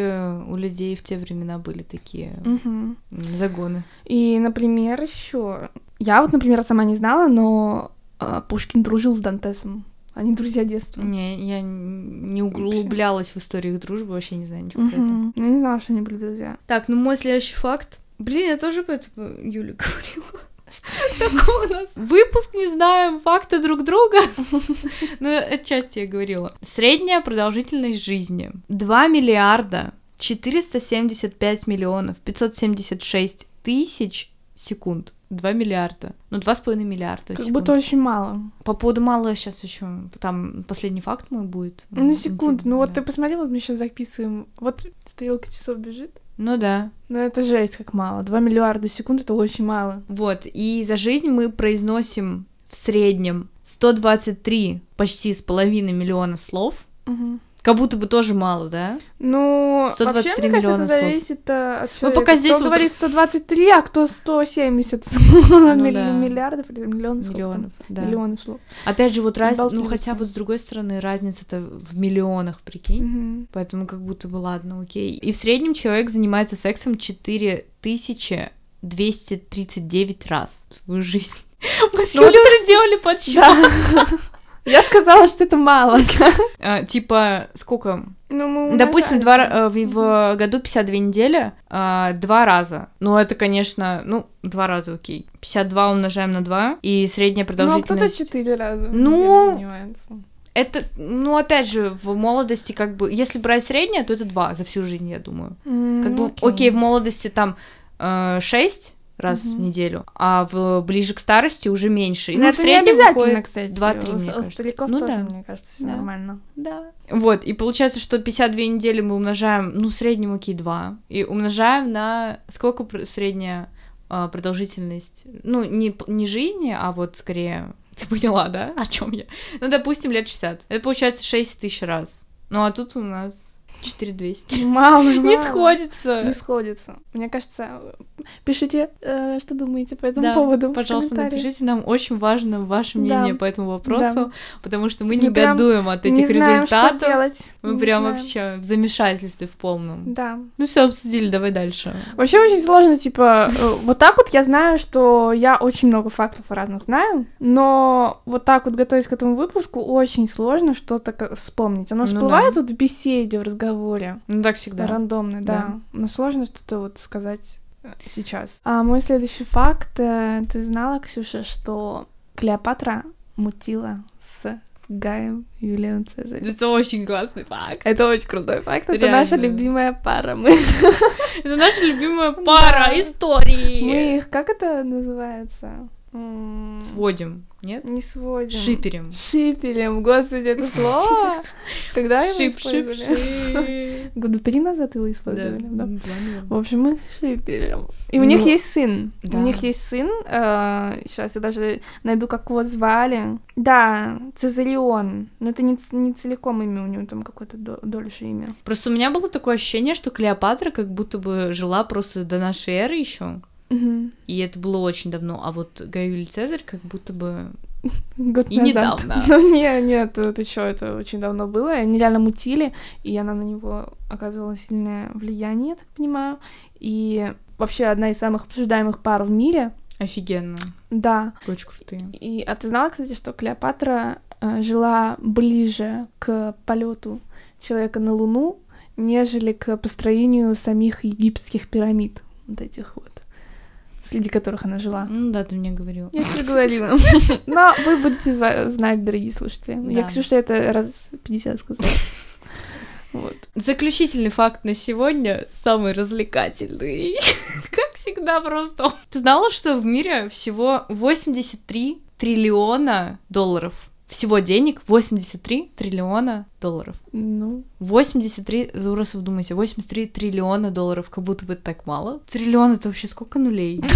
у людей в те времена были такие м, загоны. И, например, еще я вот, например, сама не знала, но а, Пушкин дружил с Дантесом. Они друзья детства. Не, я не углублялась в историю их дружбы, вообще не знаю ничего про это. Я не знала, что они были друзья. Так, ну мой следующий факт. Блин, я тоже по этому Юле говорила. Такой у нас выпуск, не знаем, факты друг друга. Ну, отчасти я говорила. Средняя продолжительность жизни. 2 миллиарда 475 миллионов 576 тысяч секунд. 2 миллиарда. Ну, 2,5 миллиарда Как секунд. будто очень мало. По поводу мало сейчас еще там последний факт мой будет. Ну, М, секунд. Ну, вот ты посмотри, вот мы сейчас записываем. Вот стрелка часов бежит. Ну да. Ну, это жесть, как мало. Два миллиарда секунд — это очень мало. Вот, и за жизнь мы произносим в среднем 123 почти с половиной миллиона слов. Мгм. Как будто бы тоже мало, да? Ну, 123 вообще, мне кажется, миллиона это зависит от человека. пока здесь кто вот говорит рас- 123, а кто 170 Ну милли- да. миллиардов или миллионов слов. Миллионов, да. Миллионов слов. Опять же, вот разница, ну хотя вот с другой стороны, разница-то в миллионах, прикинь. Поэтому как будто бы ладно, окей. И в среднем человек занимается сексом 4239 раз в свою жизнь. Мы с Ну, вот Юлей уже делали подсчет. Да. Я сказала, что это мало. А, Типа, сколько? Ну, мы Допустим, два, э, в, в году 52 недели, а, два раза. Ну, это, конечно, ну, два раза, окей. 52 умножаем на 2, и средняя Ну, а кто-то продолжительность... четыре раза. Ну, это, ну, опять же, в молодости, как бы, если брать среднее, то это два за всю жизнь, я думаю. Как бы, окей. окей, в молодости там э, 6 раз в Мгм. неделю, а в ближе к старости уже меньше. И, Ну, в это не обязательно, кстати. два-три, У мне с- у кажется. стариков Ну тоже, да. мне кажется, всё Да. нормально. Да. Вот, и получается, что 52 недели мы умножаем, ну, в среднем, окей, 2, и умножаем на сколько средняя а, продолжительность, ну, не, не жизни, а вот скорее, ты поняла, да, о чем я? Ну, допустим, лет 60. Это получается 6 тысяч раз. Ну, а тут у нас 4200. Мало, Не сходится. Не сходится. Мне кажется, пишите, э, что думаете по этому Да, поводу. пожалуйста, напишите нам, очень важно ваше Да. мнение по этому вопросу, потому что мы прям негодуем от этих не знаем, что результатов. делать. Мы Не прям знаем. вообще в замешательстве в полном. Да. Ну все, обсудили, давай дальше. Вообще очень сложно, типа, э, вот так вот я знаю, что я очень много фактов разных знаю, но вот так вот готовясь к этому выпуску, очень сложно что-то вспомнить. Оно Ну всплывает да. вот в беседе, в разговоре, Ну так всегда. рандомно, да. Да. Но сложно что-то вот сказать э, сейчас. А мой следующий факт, э, ты знала, Ксюша, что Клеопатра мутила с Гаем Юлием Цезарем? Это очень классный факт. Это очень крутой факт, это наша любимая пара. Мы, Это наша любимая пара Да. истории. мы их, как это называется? Сводим, нет? Не сводим. Шиперим. Шиперем, господи, это слово. Когда его использовали? Года три назад его использовали, да? В общем, мы шиперем. И у них Ну, есть сын. У них есть сын. сейчас я даже найду, как его звали. Да, Цезарион. Но это не, целиком имя, у него там какое-то до- дольше имя. Просто у меня было такое ощущение, что Клеопатра как будто бы жила просто до нашей эры еще. Мгм. И это было очень давно. А вот Гай Юлий Цезарь как будто бы... Год И назад. недавно. Ну, не, нет, это что, это очень давно было. Они реально мутили, и она на него оказывала сильное влияние, я так понимаю. И вообще одна из самых обсуждаемых пар в мире. Офигенно. Да. Очень крутые. И, а ты знала, кстати, что Клеопатра э, жила ближе к полету человека на Луну, нежели к построению самих египетских пирамид, вот этих вот, среди которых она жила. Ну да, ты мне говорил. Я тебе говорила. Но вы будете знать, дорогие слушатели. Я, Да. Ксюша, это раз 50 сказала. Вот. Заключительный факт на сегодня самый развлекательный. Как всегда просто. Ты знала, что в мире всего 83 триллиона долларов? Всего денег 83 триллиона долларов. Ну, 83, вы просто вдумайся, 83 триллиона долларов, как будто бы это так мало. Триллион это вообще сколько нулей?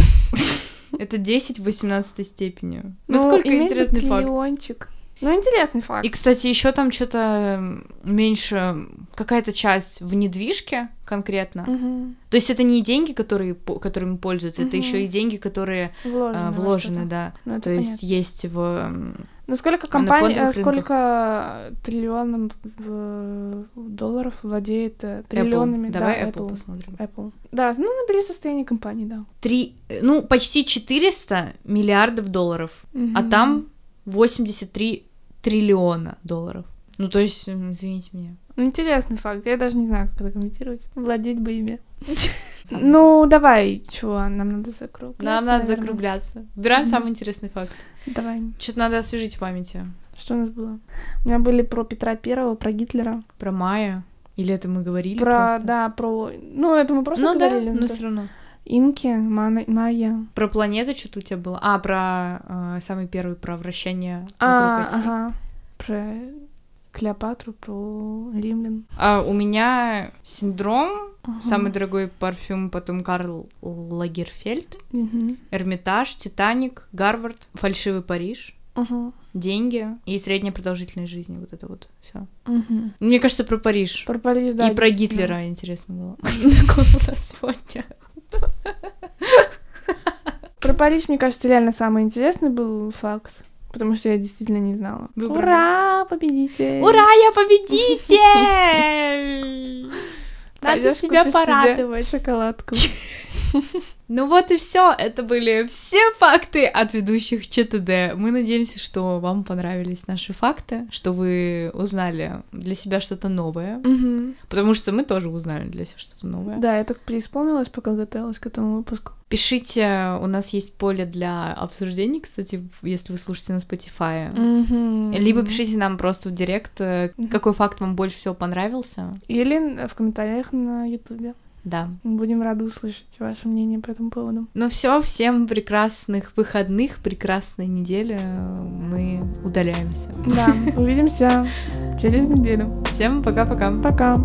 Это 10 в 18 степени. Насколько иметь бы интересный факт. триллиончик. Ну, интересный факт. И, кстати, еще там что-то меньше, какая-то часть в недвижке конкретно. Мгм. То есть это не деньги, которые, которыми пользуются, это Мгм. еще и деньги, которые Вложены. а, вложены, да. Ну, это То есть понятно. есть в... м, Ну, сколько компаний, фондовых э, сколько триллионов э, долларов владеет э, триллионами? Apple. Давай да, Apple, Apple. посмотрим. Apple. Да, ну, набери состояние компании, да. Три, э, ну, почти 400 миллиардов долларов, а Мгм. там 83 триллиона долларов. Ну, то есть, извините меня. Ну, интересный факт. Я даже не знаю, как это комментировать. Владеть бы ими. Ну, давай, чего, нам надо закругляться, Нам надо наверное. закругляться. Выбираем Мгм. самый интересный факт. Давай. Что-то надо освежить в памяти. Что у нас было? У меня были про Петра Первого, про Гитлера. Про Майя. Или это мы говорили про, просто? да, про... Ну, это мы просто ну да, говорили. но да. все равно. Инки, Мана- Майя. Про планеты что-то у тебя было? А, про э, самый первый, про вращение А, вокруг оси. ага. Про Клеопатру, про римлян. А у меня синдром, Ага. самый дорогой парфюм, потом Карл Лагерфельд, Мгм. Эрмитаж, Титаник, Гарвард, Фальшивый Париж, Ага. деньги и средняя продолжительность жизни. Вот это вот все. Мгм. Мне кажется, про Париж. Про Париж, да, и про. Гитлера интересно было. Какой у нас сегодня? Про Париж, мне кажется, реально самый интересный был факт. Потому что я действительно не знала. Выбрали. Ура, победитель! Ура, я победитель! Надо Пойдёшь, себя порадовать. шоколадку. Ну вот и все. Это были все факты от ведущих ЧТД. Мы надеемся, что вам понравились наши факты, что вы узнали для себя что-то новое. Мгм. Потому что мы тоже узнали для себя что-то новое. Да, я так преисполнилась, пока готовилась к этому выпуску. Пишите, у нас есть поле для обсуждений, кстати, если вы слушаете на Spotify. Мгм. Либо пишите нам просто в директ, Мгм. какой факт вам больше всего понравился. Или в комментариях на Ютубе. Да. Будем рады услышать ваше мнение по этому поводу. Ну все, всем прекрасных выходных, прекрасной недели. Мы удаляемся. Да, увидимся через неделю. Всем пока-пока. Пока.